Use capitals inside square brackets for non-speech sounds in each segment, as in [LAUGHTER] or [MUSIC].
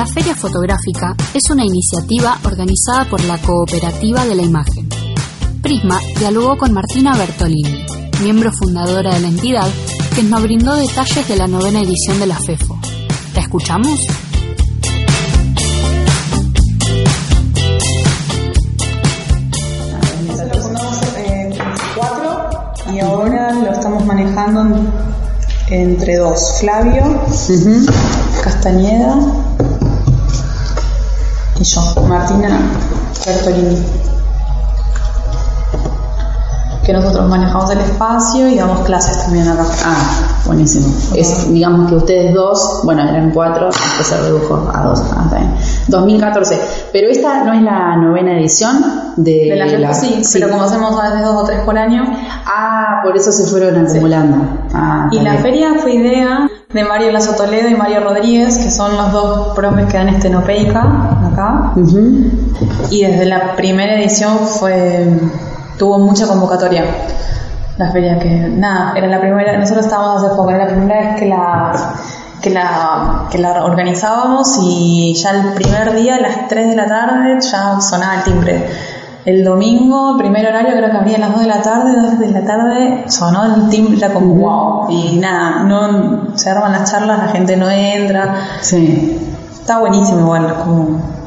La Feria Fotográfica es una iniciativa organizada por la Cooperativa de la Imagen. Prisma dialogó con Martina Bertolini, miembro fundadora de la entidad, que nos brindó detalles de la novena edición de la FEFO. ¿La escuchamos? y ahora lo estamos manejando entre dos, Flavio, Castañeda y yo, Martina Bertolini. Que nosotros manejamos el espacio y damos clases también acá. Ah, buenísimo. Es, digamos que ustedes dos, bueno, eran cuatro, después se redujo a dos. Ah, está bien. 2014. Pero esta no es la novena edición de, De la FEFO, sí, pero como hacemos a veces dos o tres por año. Ah, por eso se fueron acumulando. Ah, Y la bien. feria fue idea de Mario Lazo Toledo y Mario Rodríguez, que son los dos profes que dan estenopeica acá. Ujú. Y desde la primera edición fue tuvo mucha convocatoria. La feria que nada, era la primera, nosotros estábamos hace poco, era la primera vez que la que la, que la organizábamos y ya el primer día a las 3 de la tarde ya sonaba el timbre. El domingo, primer horario, creo que abría a las 2 de la tarde, 2 de la tarde, sonó el timbre, era como wow. Y nada, no se arman las charlas, la gente no entra. Sí. Está buenísimo igual, como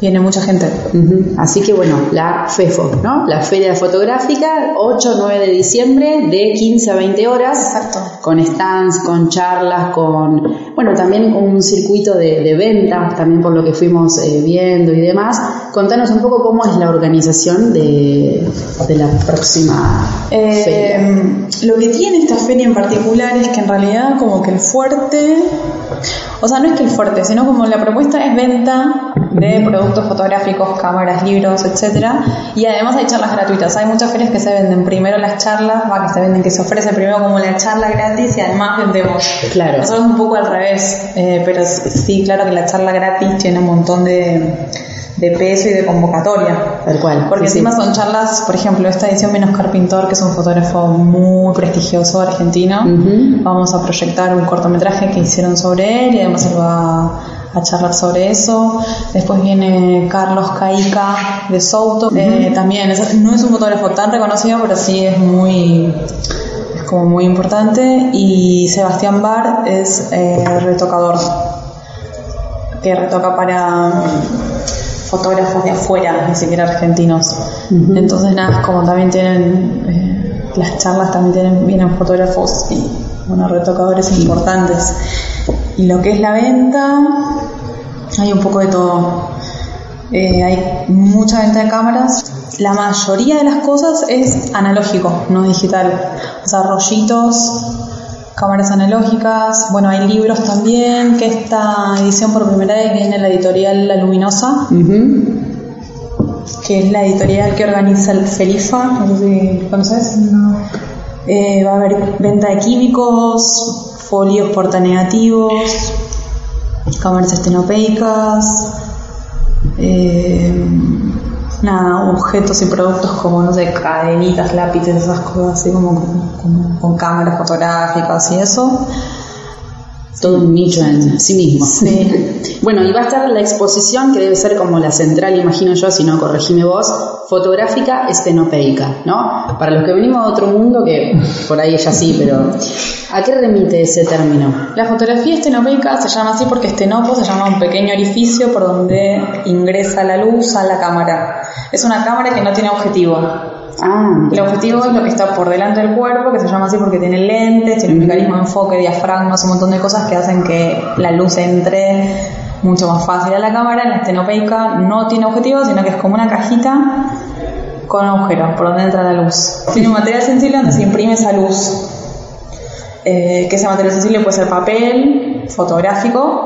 viene mucha gente. Así que bueno, la FEFO, ¿no? La Feria Fotográfica, 8-9 de diciembre, de 15 a 20 horas. Exacto. Con stands, con charlas, con, bueno, también un circuito de, de venta, también por lo que fuimos eh, viendo y demás. Contanos un poco cómo es la organización de, de la próxima feria. Eh, lo que tiene esta feria en particular es que en realidad como que el fuerte, o sea, no es que el fuerte, sino como la propuesta es venta de productos fotográficos, cámaras, libros, etcétera, y además hay charlas gratuitas. Hay muchas ferias que se venden primero las charlas, va que se venden que se ofrece primero como la charla gratis y además vendemos. Claro. Nosotros un poco al revés, eh, pero sí, claro que la charla gratis tiene un montón de, de peso y de convocatoria. Tal cual. Porque sí, encima sí. son charlas, por ejemplo, esta edición viene Oscar Pintor, que es un fotógrafo muy prestigioso argentino. Vamos a proyectar un cortometraje que hicieron sobre él y además él va a charlar sobre eso. Después viene Carlos Caica de Souto. Eh, también es- no es un fotógrafo tan reconocido, pero sí es muy es como muy importante. Y Sebastián Bar es eh, retocador, que retoca para fotógrafos de afuera, ni siquiera argentinos. Entonces, nada, como también tienen, eh, las charlas también tienen, vienen fotógrafos y, bueno, retocadores importantes. Y lo que es la venta, hay un poco de todo. Eh, hay mucha venta de cámaras. La mayoría de las cosas es analógico, no digital. O sea, rollitos, cámaras analógicas. Bueno, hay libros también, que esta edición por primera vez viene la editorial La Luminosa, que es la editorial que organiza el Felifa, no sé si conoces. Eh, va a haber venta de químicos, folios portanegativos, cámaras estenopeicas, eh, nada, objetos y productos como, no sé, cadenitas, lápices, esas cosas así como, como con cámaras fotográficas y eso. Todo un nicho en sí mismo. Sí. [LAUGHS] Bueno, y va a estar la exposición que debe ser como la central, imagino yo, si no, corregime vos, fotográfica estenopeica, ¿no? Para los que venimos de otro mundo, que por ahí ella sí, pero ¿a qué remite ese término? La fotografía estenopeica se llama así porque estenopo se llama un pequeño orificio por donde ingresa la luz a la cámara. Es una cámara que no tiene objetivo. Ah, El objetivo es lo que está por delante del cuerpo, que se llama así porque tiene lentes, tiene un mecanismo de enfoque, diafragmas, un montón de cosas que hacen que la luz entre mucho más fácil a la cámara. La estenopeica no tiene objetivo, sino que es como una cajita con agujeros por donde entra la luz. Tiene un material sensible donde se imprime esa luz. Eh, que ese material sensible puede ser papel, fotográfico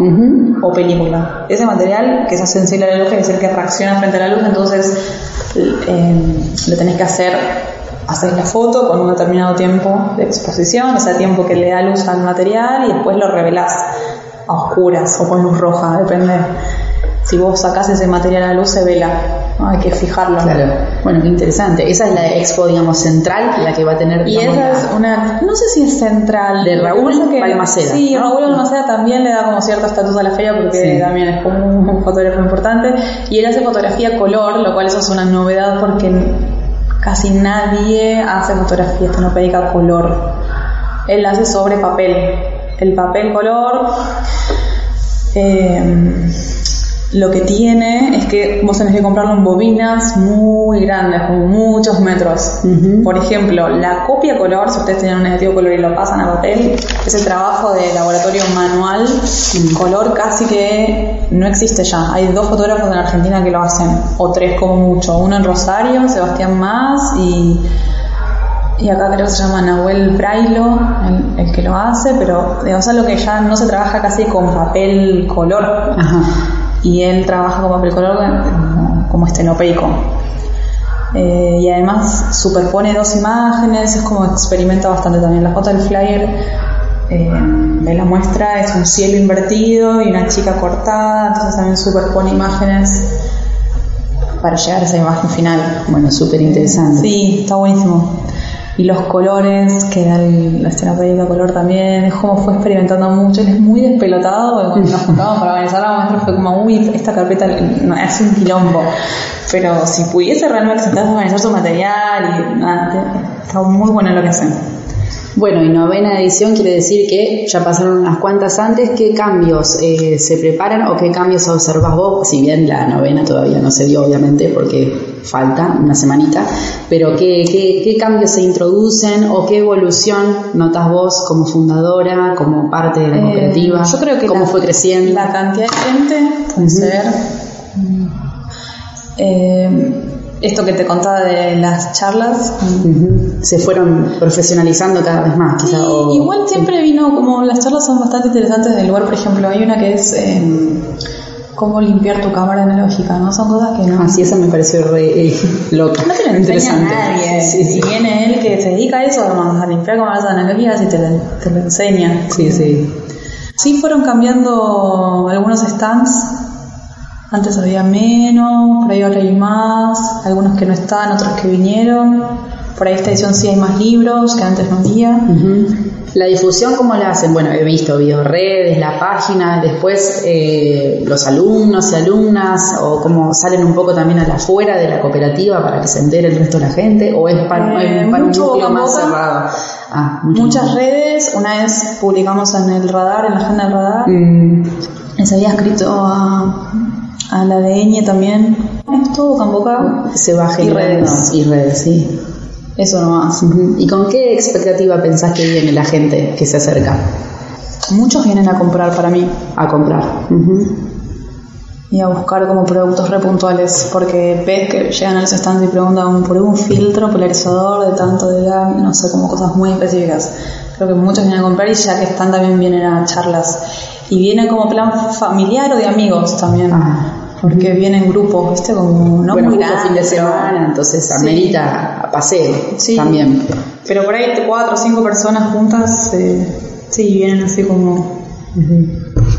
o película. Ese material que es sensible a la luz, es el que reacciona frente a la luz, entonces eh, lo tenés que hacer, hacer la foto con un determinado tiempo de exposición, o sea, tiempo que le da luz al material y después lo revelás a oscuras o con luz roja, depende. Si vos sacás ese material a la luz, se vela, ¿no? hay que fijarlo. Claro. Bueno, qué interesante. Esa es la expo, digamos, central, la que va a tener. Y digamos, esa es una, no sé si es central. De Raúl Balmaceda. Sí, Raúl Balmaceda también le da como cierto estatus a la feria porque también es como un [LAUGHS] fotógrafo importante. Y él hace fotografía color, lo cual eso es una novedad porque casi nadie hace fotografía estenopédica color. Él hace sobre papel. El papel color. Eh, lo que tiene es que vos tenés que comprarlo en bobinas muy grandes, con muchos metros. Por ejemplo, la copia color, si ustedes tienen un negativo color y lo pasan a papel, es el trabajo de laboratorio manual. Color casi que no existe ya. Hay dos fotógrafos en Argentina que lo hacen, o tres como mucho. Uno en Rosario, Sebastián Más, y, y acá creo que se llama Nahuel Brailo, el, que lo hace, pero digamos algo que ya no se trabaja casi con papel color. Ajá y él trabaja como color como estenopeico. Eh, y además superpone dos imágenes, es como experimenta bastante también. La foto del flyer eh, de la muestra es un cielo invertido y una chica cortada, entonces también superpone imágenes para llegar a esa imagen final. Bueno, súper interesante. Sí, está buenísimo y los colores, que da la escena de color también, es como fue experimentando mucho, él es muy despelotado, nos juntábamos para organizar la muestra. Fue como, uy, esta carpeta no, es un quilombo, pero si pudiese realmente sentarse a organizar su material, y, está muy bueno lo que hacen. Bueno, y novena edición quiere decir que ya pasaron unas cuantas antes. ¿Qué cambios eh, se preparan o qué cambios observas vos? Si bien la novena todavía no se dio, obviamente, porque falta una semanita, pero ¿qué, qué, cambios se introducen o qué evolución notas vos como fundadora, como parte de la eh, cooperativa? yo creo que cómo fue creciendo. La cantidad de gente puede ser. Eh, esto que te contaba de las charlas. Se fueron profesionalizando cada vez más, quizá. igual siempre vino, como las charlas son bastante interesantes del lugar, por ejemplo, hay una que es em, cómo limpiar tu cámara analógica, ¿no? Son cosas que no. Así, esa me pareció re eh, loca. No te lo interesante. nadie. Sí, viene él que se dedica a eso, a limpiar cámaras analógicas y te te lo enseña. Sí, sí. Sí, fueron cambiando algunos stands antes había menos, por ahí ahora hay más, algunos que no están, otros que vinieron. Por ahí esta edición sí hay más libros que antes no había. La difusión, ¿cómo la hacen? Bueno, he visto redes, la página, después eh, los alumnos y alumnas, o cómo salen un poco también a la afuera de la cooperativa para que se entere el resto de la gente, o es para, eh, un núcleo más cerrado. Ah, Muchas redes, una vez publicamos en el radar, en la agenda del radar, mm. se había escrito a a la de Eñe también. Es todo convocado. Se va y redes. Y redes, sí. Eso nomás. ¿Y con qué expectativa pensás que viene la gente que se acerca? Muchos vienen a comprar para mí. A comprar. Y a buscar como productos repuntuales, porque ves que llegan a los stands y preguntan por un filtro polarizador de tanto de la, no sé, como cosas muy específicas. Creo que muchos vienen a comprar y ya que están también vienen a charlas. Y vienen como plan familiar o de amigos también. Ah porque vienen grupos, ¿viste? Como no bueno, muy fin de semana, entonces amerita a paseo sí. también. Pero por ahí cuatro o cinco personas juntas, eh, sí, vienen así como...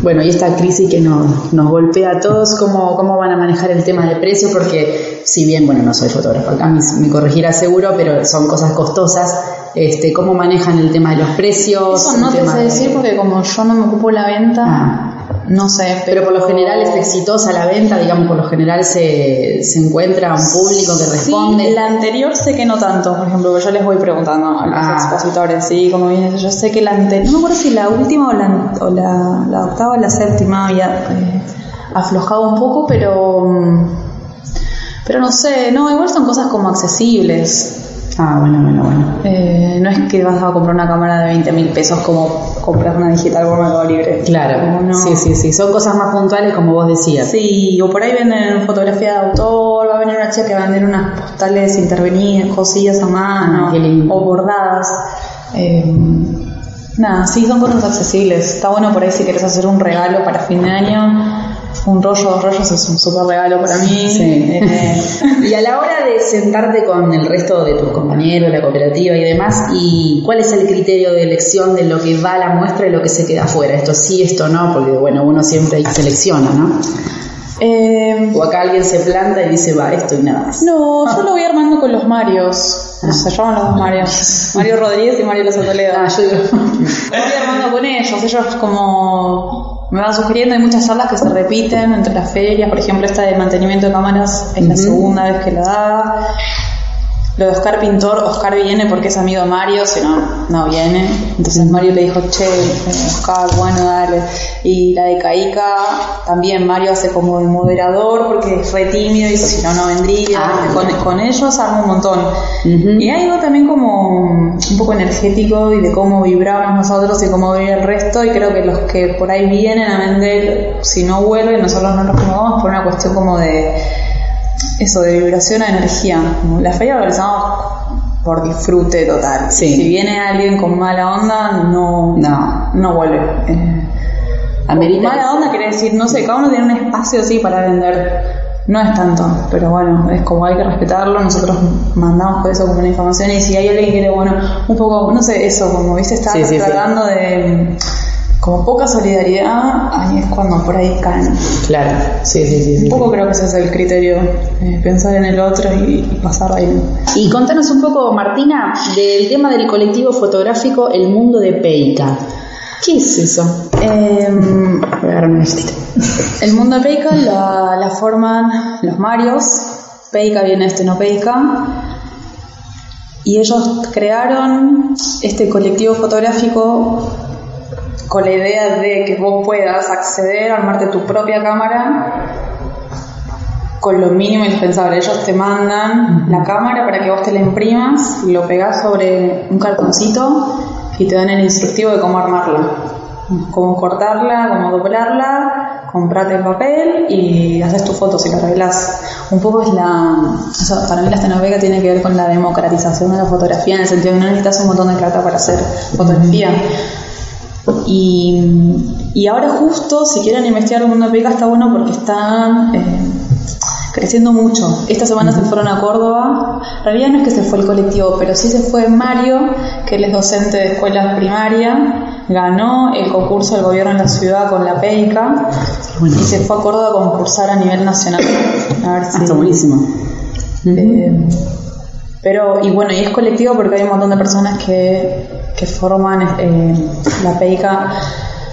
Bueno, y esta crisis que nos, nos golpea a todos, ¿cómo, ¿cómo van a manejar el tema de precio? Porque si bien, bueno, no soy fotógrafo, acá me, me corregirá seguro, pero son cosas costosas. Este, ¿Cómo manejan el tema de los precios? Eso no te sé decir porque como yo no me ocupo la venta, ah. No sé. Pero, por lo general es exitosa la venta, digamos, por lo general se, se encuentra un público que responde. Sí, la anterior sé que no tanto, por ejemplo, yo les voy preguntando a los ah. expositores, sí, como viene, yo sé que la anterior, no me acuerdo si la última o la, o la, la octava o la séptima había eh, aflojado un poco, pero, mm, pero no sé, no, igual son cosas como accesibles. Ah, bueno, bueno, bueno. Eh, no es que vas a comprar una cámara de 20 mil pesos como comprar una digital por Mercado Libre. Claro, sí, sí, sí. Son cosas más puntuales como vos decías. Sí, o por ahí venden fotografía de autor, va a venir una chica que va a vender unas postales intervenidas, cosillas a mano, ah, o bordadas. Eh, nada, sí, son cosas accesibles. Está bueno por ahí si quieres hacer un regalo para fin de año un rollo, dos rollos es un súper regalo para mí. Eh, [LAUGHS] y a la hora de sentarte con el resto de tus compañeros, la cooperativa y demás, ¿y cuál es el criterio de elección de lo que va a la muestra y lo que se queda afuera? Esto sí, esto no, porque bueno, uno siempre selecciona, ¿no? Eh, O acá alguien se planta y dice, va, esto y nada más. no, yo lo voy armando con los Marios. Se llaman los dos Marios. Mario Rodríguez y Mario Lazo Toledo. Ah, yo digo, Lo voy armando con ellos. Ellos como me van sugiriendo, hay muchas charlas que se repiten entre las ferias. Por ejemplo, esta de mantenimiento de cámaras es la segunda vez que la da. Lo de Oscar Pintor, Oscar viene porque es amigo de Mario, si no, no viene. Entonces Mario le dijo, che, Oscar, bueno, dale. Y la de Caíca, también Mario hace como el moderador porque re tímido y si no, no vendría. Ah. con, con ellos arma un montón. Y hay algo también como un poco energético y de cómo vibramos nosotros y cómo vibra el resto. Y creo que los que por ahí vienen a vender, si no vuelven, nosotros no nos acomodamos por una cuestión como de eso, de vibración a energía. La feria la organizamos por disfrute total. Sí. Si viene alguien con mala onda, no, No. no vuelve. Eh, Amerita mala onda quiere decir, no sé, cada uno tiene un espacio así para vender. No es tanto, pero bueno, es como hay que respetarlo. Nosotros mandamos por eso como una información y si hay alguien que quiere, bueno, un poco, no sé, eso, como viste, sí, sí. tratando de como poca solidaridad, ahí es cuando por ahí caen. Claro, sí, sí, sí. sí. Un poco creo que ese es el criterio, eh, pensar en el otro y, y pasar ahí. Y contanos un poco, Martina, del tema del colectivo fotográfico El Mundo de Peica. ¿Qué es eso? Em, Voy a agarrar. El mundo de Peica la, la forman los Marios, Peica viene este no Peica, y ellos crearon este colectivo fotográfico con la idea de que vos puedas acceder, armarte tu propia cámara con lo mínimo indispensable. Ellos te mandan la cámara para que vos te la imprimas, lo pegás sobre un cartoncito y te dan el instructivo de cómo armarla. Cómo cortarla, cómo doblarla, comprate el papel y haces tus fotos y la arreglas. Un poco es la. o sea, para mí la estenopeica tiene que ver con la democratización de la fotografía, en el sentido de que no necesitas un montón de plata para hacer fotografía. Y, y ahora justo, si quieren investigar el mundo de Peca, está bueno porque están eh, creciendo mucho. Esta semana se fueron a Córdoba. En realidad no es que se fue el colectivo, pero sí se fue Mario, que él es docente de escuelas primaria, ganó el concurso del gobierno en la ciudad con la PEICA Bueno. y se fue a Córdoba a concursar a nivel nacional. A ver Ah, si... está buenísimo. Eh, pero, y bueno, y es colectivo porque hay un montón de personas que, que forman eh, la PEICA.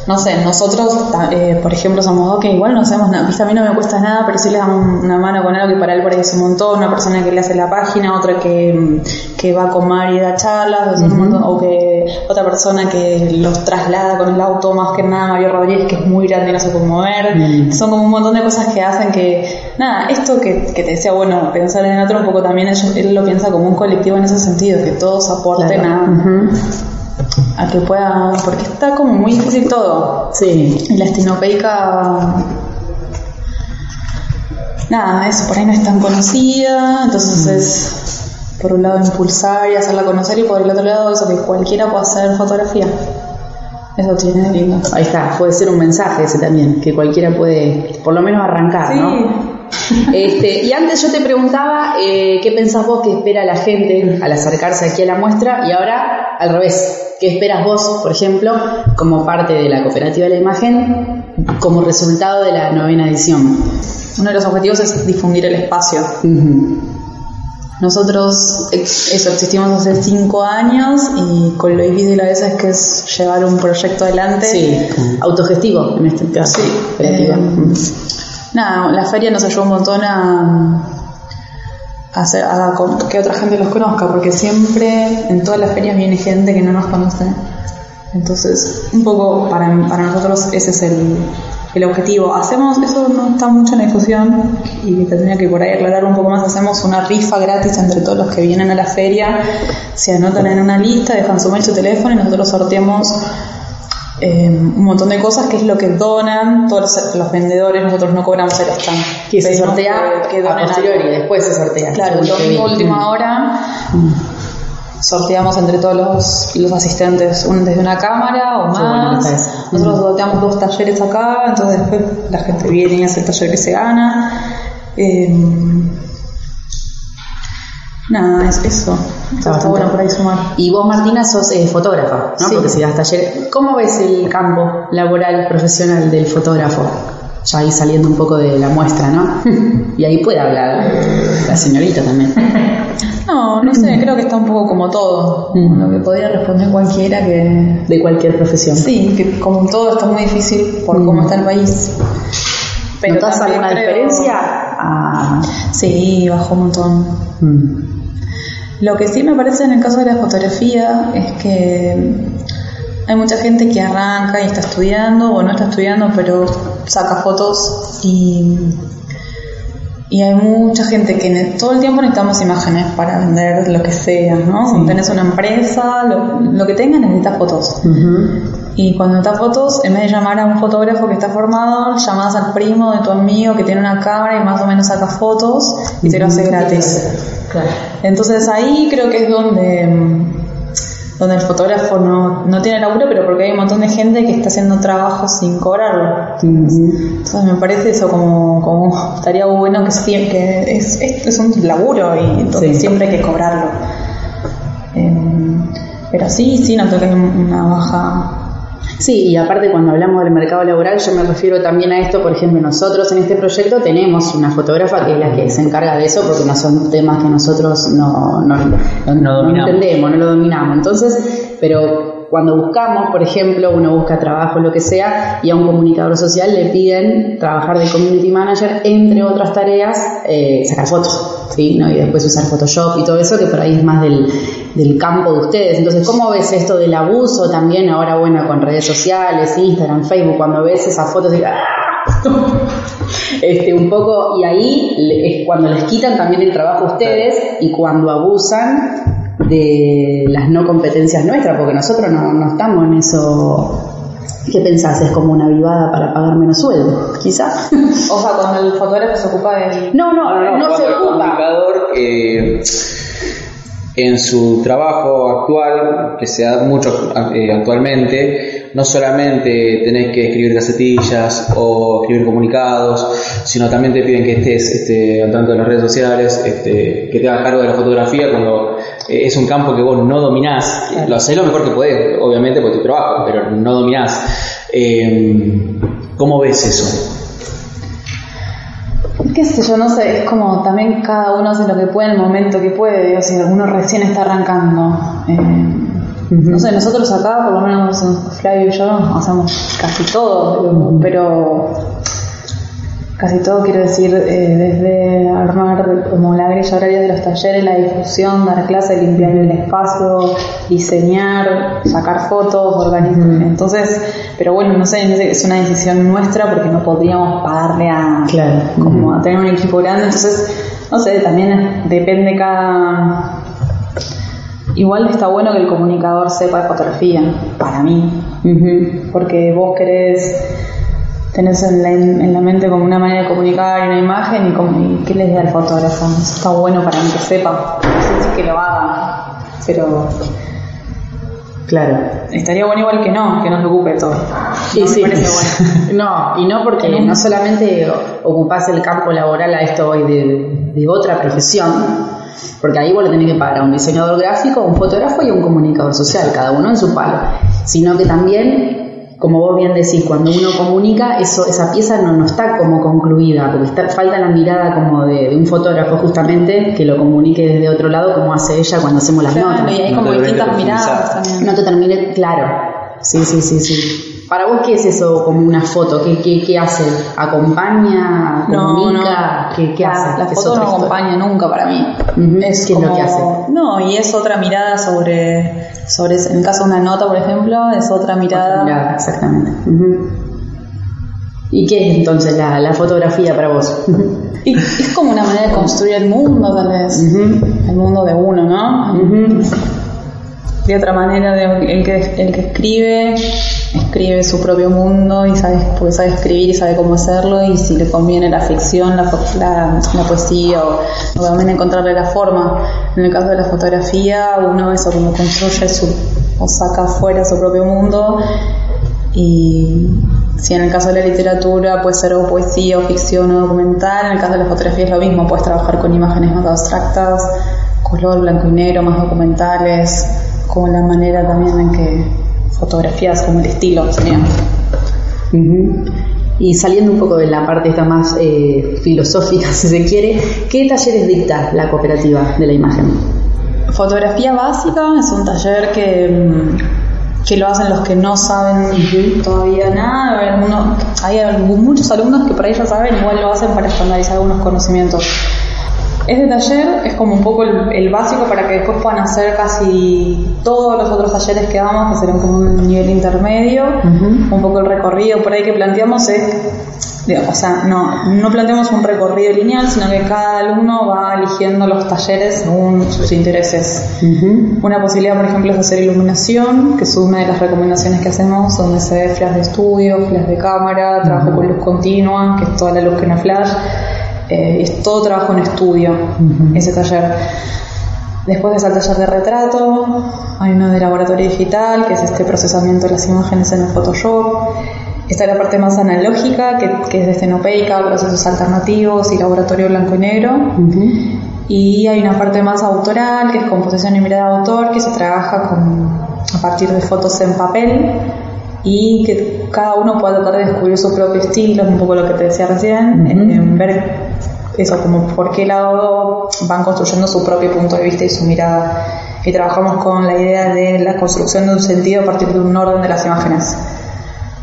No sé, nosotros, eh, por ejemplo, somos dos que igual no hacemos nada. Viste, a mí no me cuesta nada, pero sí le damos una mano con algo que para él por ahí es un montón. Una persona que le hace la página, otra que, que va con Mari y da charlas, montón- o que otra persona que los traslada con el auto, más que nada Mario Rodríguez, que es muy grande y no se puede mover. Mm. Son como un montón de cosas que hacen que, nada, esto que, que te decía, bueno, pensar en el otro un poco también, él, él lo piensa como un colectivo en ese sentido, que todos aporten Claro. a. a que pueda, porque está como muy difícil todo. Sí. Y la estinopeica, nada, eso por ahí no es tan conocida, entonces es por un lado impulsar y hacerla conocer y por el otro lado eso que cualquiera pueda hacer fotografía. Eso tiene de lindo. Ahí está, puede ser un mensaje ese también, que cualquiera puede por lo menos arrancar, ¿no? Este, y antes yo te preguntaba eh, qué pensás vos que espera la gente al acercarse aquí a la muestra y ahora al revés, ¿qué esperas vos, por ejemplo, como parte de la cooperativa de la imagen, como resultado de la novena edición? Uno de los objetivos es difundir el espacio. Nosotros, eso, existimos hace cinco años y con lo difícil a veces que es llevar un proyecto adelante. Sí, autogestivo en este caso. Sí, eh, nada, la feria nos ayudó un montón a, a, hacer, a que otra gente los conozca, porque siempre en todas las ferias viene gente que no nos conoce. Entonces, un poco para, para nosotros ese es el, el objetivo. Hacemos, eso no está mucho en la discusión y tendría que por ahí aclarar un poco más, hacemos una rifa gratis entre todos los que vienen a la feria, se anotan en una lista, dejan su mail, su teléfono y nosotros sorteamos eh, un montón de cosas que es lo que donan todos los, los vendedores, nosotros no cobramos el stand. Que se sortea que, que a posteriori, algo. después se sortea. Claro, mismo vi. última hora sorteamos entre todos los, los asistentes un, desde una cámara o más. Nosotros sorteamos dos talleres acá, entonces después la gente viene y hace el taller que se gana. Eh, nada, es eso. Está, bastante bueno por ahí sumar. Y vos, Martina, sos eh, fotógrafa, ¿no? Sí. Porque si das taller. ¿Cómo ves el campo laboral profesional del fotógrafo? ya ahí saliendo un poco de la muestra, ¿no? [LAUGHS] y ahí puede hablar la señorita también. No, no sé, creo que está un poco como todo. Mm. Lo que podría responder cualquiera que. De cualquier profesión. Sí, que como todo está muy difícil por Mm. cómo está el país. ¿Notas también alguna creo- diferencia? Ah, Sí, bajó un montón. mm, Lo que sí me parece en el caso de la fotografía es que hay mucha gente que arranca y está estudiando o no está estudiando, pero saca fotos y, y hay mucha gente que todo el tiempo necesitamos imágenes para vender lo que sea, ¿no? Sí. Tenés una empresa, lo, lo que tengas necesitas fotos. Y cuando necesitas fotos, en vez de llamar a un fotógrafo que está formado, llamas al primo de tu amigo que tiene una cámara y más o menos saca fotos y te lo hace gratis. Claro. Entonces ahí creo que es donde, mm, donde el fotógrafo no, no tiene laburo, pero porque hay un montón de gente que está haciendo trabajo sin cobrarlo. Entonces me parece eso como, como estaría bueno que siempre, que es, es, es un laburo y entonces Sí. siempre hay que cobrarlo. Em, pero sí, sí, noto que hay una baja. Sí, y aparte cuando hablamos del mercado laboral, yo me refiero también a esto, por ejemplo, nosotros en este proyecto tenemos una fotógrafa que es la que se encarga de eso, porque no son temas que nosotros no, no, no- no entendemos, no lo dominamos. Entonces, pero cuando buscamos, por ejemplo, uno busca trabajo, lo que sea, y a un comunicador social le piden trabajar de community manager, entre otras tareas, eh, sacar fotos, ¿sí? ¿no? Y después usar Photoshop y todo eso, que por ahí es más del, del campo de ustedes. Entonces, ¿cómo ves esto del abuso también ahora, bueno, con redes sociales, Instagram, Facebook, cuando ves esas fotos y [LAUGHS] este, un poco, y ahí es cuando les quitan también el trabajo a ustedes y cuando abusan de las no competencias nuestras, porque nosotros no, no estamos en eso. ¿Qué pensás? ¿Es como una vivada para pagar menos sueldo? Quizá. O sea, cuando el fotógrafo se ocupa del... No, no, no, cuando se el ocupa. comunicador eh, en su trabajo actual, que se da mucho eh, actualmente, no solamente tenés que escribir gacetillas o escribir comunicados, sino también te piden que estés este, al tanto de las redes sociales, este, que te hagas cargo de la fotografía cuando eh, es un campo que vos no dominás. Lo hacés lo mejor que podés, obviamente, por tu trabajo, pero no dominás. Eh, ¿Cómo ves eso? Qué sé yo, no sé, es como también cada uno hace lo que puede en el momento que puede, o sea, uno recién está arrancando. Eh, No sé, nosotros acá, por lo menos Flavio y yo, hacemos casi todo, pero casi todo quiero decir, eh, desde armar como la grilla horaria de los talleres, la difusión, dar clases, limpiar el espacio, diseñar, sacar fotos, organizar. Entonces, pero bueno, no sé, es una decisión nuestra porque no podríamos pagarle a, Claro. como a tener un equipo grande, entonces, no sé, también depende cada... Igual está bueno que el comunicador sepa de fotografía, para mí, porque vos querés, tenés en la, en la mente como una manera de comunicar una imagen y, como, y qué les da el fotógrafo. Eso está bueno para mí que sepa, no sé si que lo haga, pero Claro. estaría bueno igual que no, que no se ocupe todo. Sí, No sí. bueno. [LAUGHS] No, y no porque no solamente ocupás el campo laboral a esto hoy de, de otra profesión, porque ahí vos le tenés que pagar a un diseñador gráfico, un fotógrafo y a un comunicador social, cada uno en su palo, sino que también, como vos bien decís, cuando uno comunica, eso, esa pieza no, no está como concluida, porque está, falta la mirada como de, de un fotógrafo justamente que lo comunique desde otro lado, como hace ella cuando hacemos las Claro, notas. y hay No como distintas miradas también. No te termine, claro. Sí, sí, sí, sí. Para vos, ¿qué es eso como una foto? ¿Qué, qué, qué hace? ¿Acompaña? ¿Comunica? no. ¿Qué, hace? La foto otra no acompaña nunca para mí. Es ¿Qué es lo como- que hace? No, y es otra mirada sobre, sobre, en el caso de una nota, por ejemplo, es otra mirada. Mirada, exactamente. ¿Y qué es entonces la, la fotografía para vos? Y es como una manera de construir el mundo, tal vez. El mundo de uno, ¿no? De otra manera, de- el, que, el que escribe, escribe su propio mundo y sabe, sabe escribir y sabe cómo hacerlo y si le conviene la ficción, la, poesía o, o también encontrarle la forma. En el caso de la fotografía, uno eso como construye su, o saca afuera su propio mundo y si en el caso de la literatura puede ser o poesía o ficción o documental, en el caso de la fotografía es lo mismo, puedes trabajar con imágenes más abstractas, color, blanco y negro, más documentales, como la manera también en que fotografías, como el estilo sería. Ujú. Y saliendo un poco de la parte esta más eh, filosófica, [LAUGHS] si se quiere, ¿qué talleres dicta la cooperativa de la imagen? Fotografía básica es un taller que, mm, que lo hacen los que no saben todavía nada. Algunos- hay muchos alumnos que por ahí ya saben, igual lo hacen para estandarizar algunos conocimientos. Este taller es como un poco el, el básico para que después puedan hacer casi todos los otros talleres que damos, que serán como un nivel intermedio. Un poco el recorrido por ahí que planteamos es, digo, o sea, no, no planteamos un recorrido lineal, sino que cada alumno va eligiendo los talleres según sus intereses. Una posibilidad, por ejemplo, es hacer iluminación, que es una de las recomendaciones que hacemos, donde se ve flash de estudio, flash de cámara, trabajo con luz continua, que es toda la luz que no flash. Eh, es todo trabajo en estudio, ese taller. Después está el taller de retrato, hay uno de laboratorio digital, que es este procesamiento de las imágenes en el Photoshop. Está la parte más analógica, que, que es de estenopeica, procesos alternativos y laboratorio blanco y negro. Y hay una parte más autoral, que es composición y mirada de autor, que se trabaja con, a partir de fotos en papel y que cada uno pueda tratar de descubrir su propio estilo, es un poco lo que te decía recién, en- en ver eso, como por qué lado van construyendo su propio punto de vista y su mirada. Y trabajamos con la idea de la construcción de un sentido a partir de un orden de las imágenes.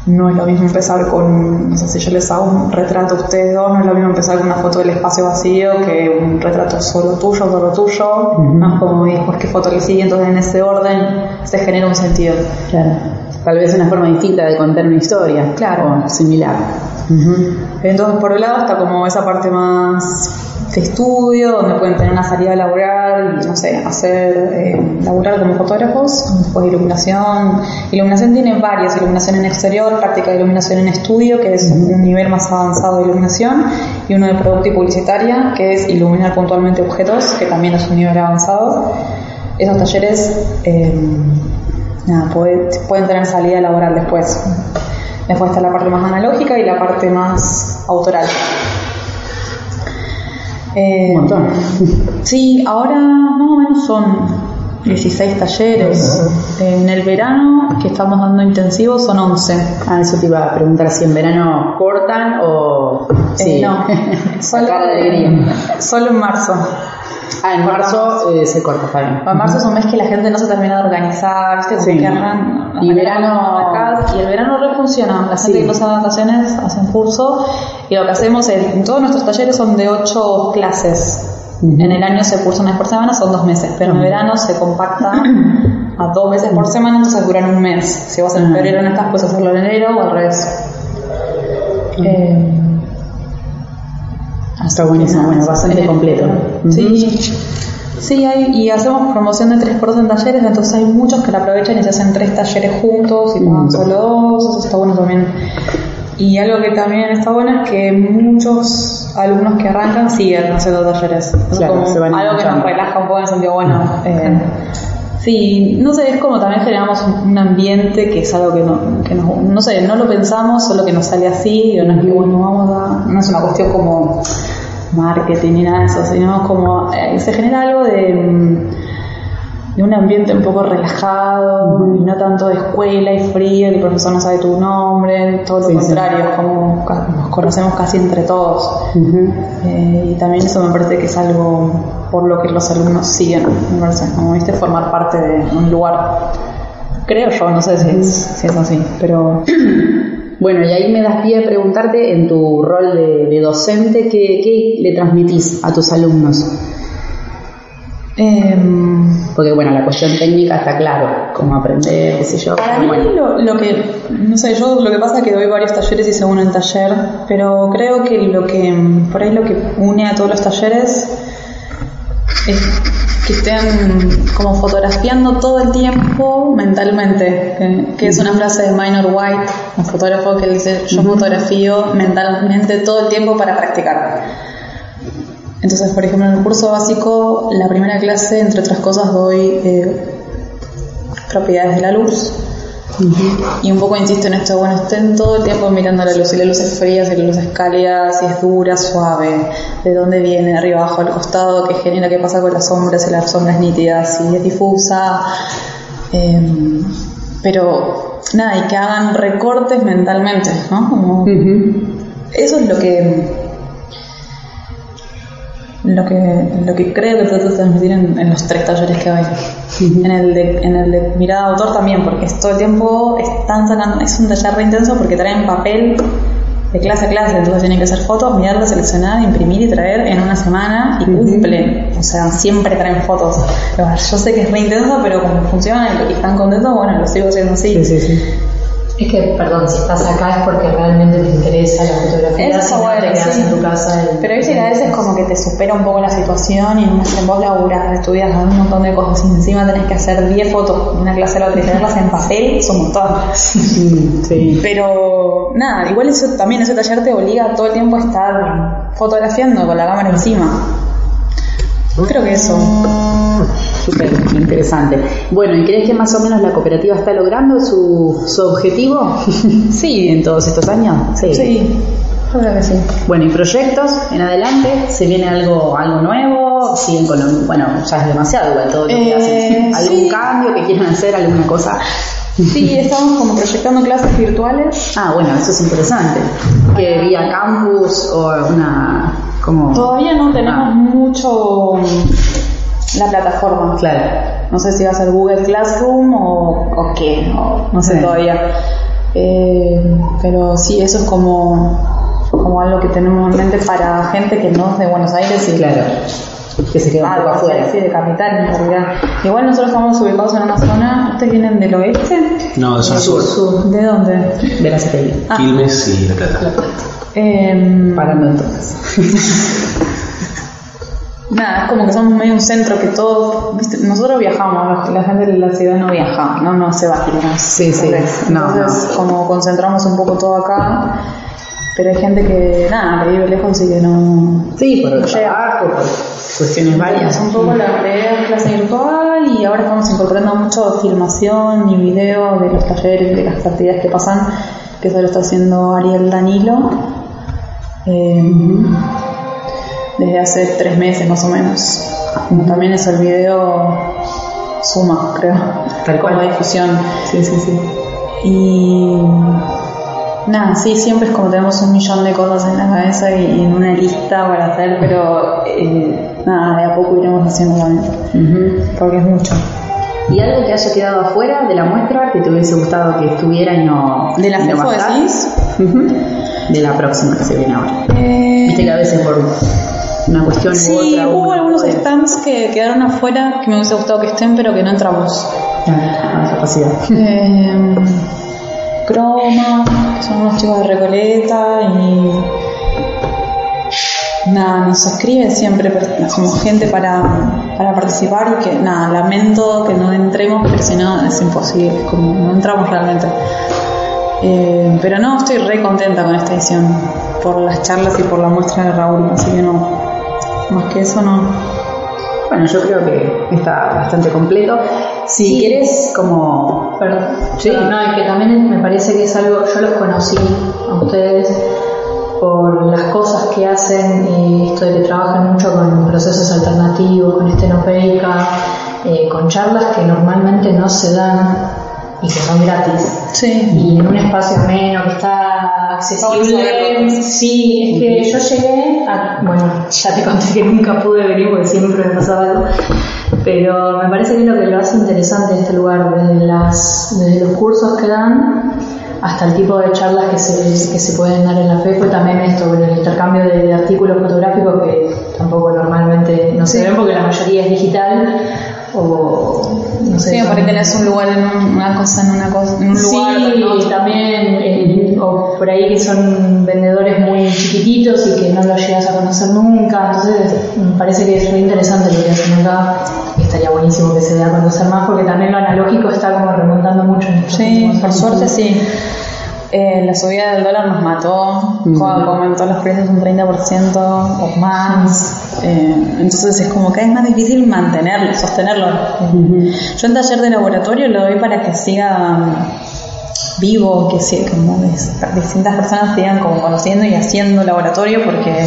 No es lo mismo empezar con, no sé si yo les hago un retrato a ustedes dos, no es lo mismo empezar con una foto del espacio vacío que un retrato solo tuyo, solo tuyo, más como y qué foto le sigue, entonces en ese orden se genera un sentido. Claro. Tal vez una forma distinta de contar una historia. Claro. O similar. Entonces, por un lado está como esa parte más de estudio, donde pueden tener una salida laboral no sé, hacer, eh, laburar como fotógrafos, después iluminación. Iluminación tiene varias, iluminación en exterior, práctica de iluminación en estudio, que es un nivel más avanzado de iluminación, y uno de producto y publicitaria, que es iluminar puntualmente objetos, que también es un nivel avanzado. Esos talleres, eh, nada, puede- pueden tener salida laboral después. Después está la parte más analógica y la parte más autoral. Eh, Un montón. Sí, ahora más o menos son 16 talleres. En el verano que estamos dando intensivos son 11. Ah, eso te iba a preguntar si en verano cortan o. Eh, no, [LAUGHS] solo. Solo en marzo. Ah, en marzo eh, se corta, está bien. En marzo es un mes que la gente no se termina de organizar, ¿viste? Como Sí. que arran- Y verano- acá, y el verano re funciona. La gente Sí. que no hace vacaciones hacen curso y lo que hacemos es, en todos nuestros talleres son de 8 clases. En el año se cursa una vez por semana, son dos meses, pero en verano se compacta a dos veces por semana, entonces duran un mes. Si vos en Ah. febrero no estás, puedes hacerlo en enero o al revés. Eh, Está buenísimo, bueno, bastante completo. Sí, sí hay, y hacemos promoción de 3x2 en talleres, entonces hay muchos que la aprovechan y se hacen tres talleres juntos y pagan solo dos, eso está bueno también. Y algo que también está bueno es que muchos alumnos que arrancan siguen haciendo talleres. Es Claro, como se van algo que nos relaja un poco en el sentido, bueno, eh, sí, no sé, es como también generamos un, ambiente que es algo que no, que nos, no sé, no lo pensamos, solo que nos sale así, y no es que bueno, vamos a, no es una cuestión como marketing ni nada de eso, sino como eh, se genera algo de, mm, de un ambiente un poco relajado, y no tanto de escuela y frío, el profesor no sabe tu nombre, todo lo Sí, contrario, como nos conocemos casi entre todos. Eh, y también eso me parece que es algo por lo que los alumnos siguen, me parece, como viste, formar parte de un lugar. Creo yo, no sé si es, si es así, pero [CLEARS THROAT] Bueno, y ahí me das pie a preguntarte en tu rol de, de docente, ¿qué, qué le transmitís a tus alumnos? Em, Porque bueno, la cuestión técnica está claro, cómo aprender, qué sé yo. Para mí bueno. lo, lo que, no sé, yo lo que pasa es que doy varios talleres y uno en taller, pero creo que lo que, por ahí lo que une a todos los talleres es que estén como fotografiando todo el tiempo mentalmente, que, que es una frase de Minor White, un fotógrafo que dice, yo fotografío mentalmente todo el tiempo para practicar. Entonces, por ejemplo, en el curso básico, la primera clase, entre otras cosas, doy eh, propiedades de la luz. Y un poco insisto en esto, bueno, estén todo el tiempo mirando la luz, si la luz es fría, si la luz es cálida, si es dura, suave, de dónde viene, de arriba, abajo, al costado, qué genera, qué pasa con las sombras, si la sombra es nítida, si es difusa. Eh, pero nada, y que hagan recortes mentalmente, ¿no? Como- Eso es lo que lo que lo que creo que trato de transmitir en, en los tres talleres que doy. En el de, en el de mirada de autor también, porque es todo el tiempo están sacando, es un taller re intenso porque traen papel de clase a clase, entonces tienen que hacer fotos, mirarlas, seleccionar, imprimir y traer en una semana y cumplen. O sea, siempre traen fotos. Yo sé que es re intenso, pero como funciona y están contentos, bueno, lo sigo haciendo así. Es que, perdón, si estás acá es porque realmente te interesa la fotografía, Eso está no bueno, te quedas sí. en tu casa. y- Pero viste que a veces como que te supera un poco la situación y en, en vos laburás, estudias un montón de cosas y encima tenés que hacer 10 fotos de una clase a la otra y tenerlas en papel, es un montón. [LAUGHS] Sí. Pero nada, igual eso también ese taller te obliga todo el tiempo a estar fotografiando con la cámara encima. Creo que eso. Súper interesante. Bueno, ¿y crees que más o menos la cooperativa está logrando su, su objetivo? [LAUGHS] Sí, en todos estos años. Sí. Sí, yo creo que sí. Bueno, ¿y proyectos en adelante? ¿Se viene algo algo nuevo? ¿Siguen con lo, bueno, ya es demasiado igual todo lo que Eh, hacen? ¿Algún sí. cambio que quieran hacer? ¿Alguna cosa? Sí, estamos como proyectando clases virtuales. Ah, bueno, eso es interesante. Que vía campus o una... como... Todavía no tenemos Ah. mucho la plataforma. Claro. No sé si va a ser Google Classroom o, o qué, o no sé Sí. todavía. Eh, pero sí, eso es como, como algo que tenemos en mente para gente que no es de Buenos Aires y Claro. Que se queda un Ah, poco de afuera. sí, de capital en realidad. Igual nosotros estamos ubicados en una zona, ¿ustedes vienen del oeste? No, de zona sur. ¿De dónde? De la. Ah. Quilmes y La Plata. Em, Parando entonces. [LAUGHS] Nada, es como que somos medio un centro que todos, ¿viste? nosotros viajamos, la, gente de la ciudad no viaja, no, no se va Quilmes. Sí, sí, ¿entendés? no, Entonces, como concentramos un poco todo acá, pero hay gente que, nada, que vive lejos y que no... Sí, por el no trabajo, por cuestiones varias. Un poco la idea de clase virtual y ahora estamos incorporando mucho filmación y video de los talleres, de las actividades que pasan, que eso lo está haciendo Ariel Danilo. eh, desde hace tres meses más o menos. Como también es el video suma, creo, Tal cual. como difusión. Sí, sí, sí. Y nada, sí, siempre es como tenemos un millón de cosas en la cabeza y en una lista para hacer, pero eh, nada, de a poco iremos haciendo también, Ujú. porque es mucho. ¿Y algo que haya quedado afuera de la muestra que te hubiese gustado que estuviera y no. ¿De la no. De la próxima que se viene ahora. Viste que a veces por una cuestión u Sí, otra. hubo uno algunos stands que quedaron afuera que me hubiese gustado que estén, pero que no entramos. Claro, con capacidad. Eh, Croma, que son unos chicos de Recoleta y nada, nos escribe siempre per- como gente para, para participar y que nada, lamento que no entremos porque si no es imposible, es como no entramos realmente. Eh, pero no, estoy re contenta con esta edición por las charlas y por la muestra de Raúl, así que no, más que eso no. Bueno, yo creo que está bastante completo. Si Sí. quieres, como. Perdón. Sí. Pero no, es que también me parece que es algo, yo los conocí a ustedes por las cosas que hacen y esto de que trabajan mucho con procesos alternativos, con estenopeica, eh, con charlas que normalmente no se dan y que son gratis. Sí. Y en un espacio ameno que está accesible. Sí, es que yo llegué a, bueno, ya te conté que nunca pude venir porque siempre me pasaba algo, pero me parece que es lo que lo hace interesante este lugar, desde, las, desde los cursos que dan hasta el tipo de charlas que se, que se pueden dar en la FEFO y también esto, con el intercambio de, de artículos fotográficos que tampoco normalmente no se ven porque la mayoría es digital o no sé. Sí, por ahí tenés un lugar en un- una cosa, en una cosa, en un lugar. Sí, ¿no? también, eh, o por ahí que son vendedores muy chiquititos y que no los llegas a conocer nunca, entonces me parece que es muy interesante lo que hacen acá, estaría buenísimo que se dé a conocer más porque también lo analógico está como remontando mucho en Sí, por suerte sí. Eh, la subida del dólar nos mató, aumentó los precios un 30% o más. Eh, entonces es como que es más difícil mantenerlo, sostenerlo. Yo en taller de laboratorio lo doy para que siga mm, vivo, que siga, como dis- distintas personas sigan como conociendo y haciendo laboratorio porque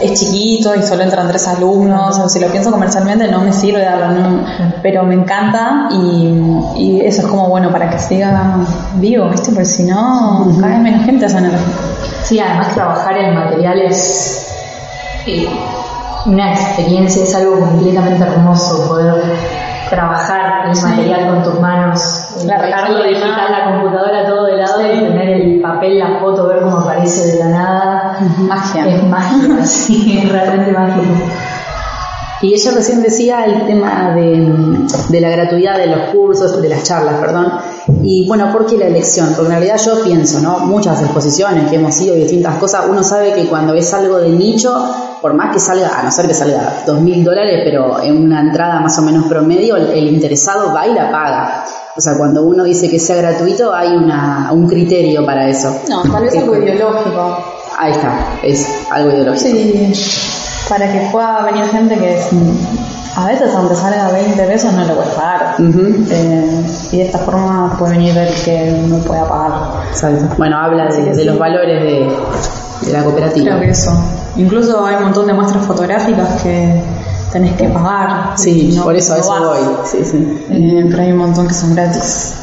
es chiquito y solo entran tres alumnos, o si lo pienso comercialmente no me sirve darlo, pero me encanta y, eso es como bueno para que siga vivo, ¿viste? Porque si no, cada vez menos gente hace Sí, además trabajar en materiales eh, una experiencia, es algo completamente hermoso poder trabajar el material con tus manos, la digital, la computadora todo de lado y tener el papel, la foto, ver cómo aparece de la nada. Magia. Es magia, [LAUGHS] sí, es realmente mágico. Y ella recién decía el tema de, de, la gratuidad de los cursos, de las charlas, perdón. Y bueno, ¿por qué la elección? Porque en realidad yo pienso, ¿no? Muchas exposiciones que hemos ido y distintas cosas, uno sabe que cuando es algo de nicho, por más que salga, a no ser que salga dos mil dólares, pero en una entrada más o menos promedio, el, interesado va y la paga. O sea, cuando uno dice que sea gratuito, hay una, un criterio para eso. No, tal vez algo ideológico. Ahí está, es algo ideológico. Sí para que pueda venir gente que a veces aunque salga 20 pesos no le puede pagar. Eh, y de esta forma puede venir el que no pueda pagar. Bueno habla de, los valores de, la cooperativa. Creo que eso. Incluso hay un montón de muestras fotográficas que tenés que pagar sí por eso a eso voy. Sí, sí. Eh, pero hay un montón que son gratis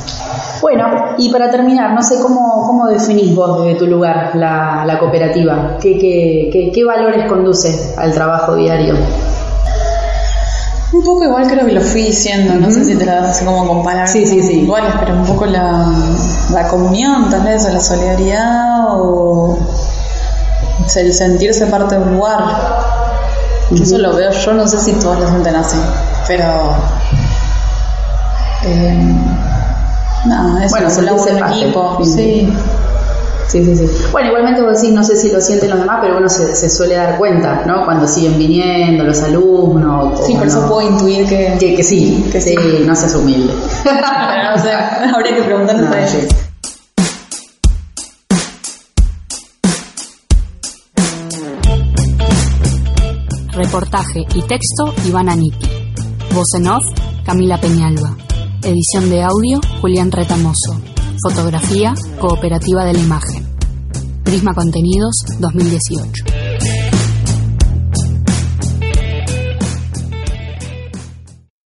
bueno, y para terminar, no sé cómo, cómo definís vos desde tu lugar la, cooperativa. ¿Qué, qué, qué, valores conduce al trabajo diario? Un poco igual creo que lo fui diciendo, no sé si te lo hace como comparar sí, sí, sí. iguales, pero un poco la, la comunión tal vez, o la solidaridad, o el sentirse parte de un lugar. Eso lo veo yo, no sé si todos lo sienten así, pero... Eh, no, es bueno, un equipo, sí. Sí, sí, sí. Bueno, igualmente vos decís, no sé si lo sienten los demás, pero uno se, suele dar cuenta, ¿no? Cuando siguen viniendo los alumnos. Sí, por eso puedo intuir que... Que, sí, que sí, no seas humilde. [LAUGHS] [LAUGHS] no sé, habría que preguntarnos a ellos. Reportaje y texto Iván Aniti. Voz en off Camila Peñalba. Edición de audio, Julián Retamoso. Fotografía, Cooperativa de la Imagen. Prisma Contenidos 2018.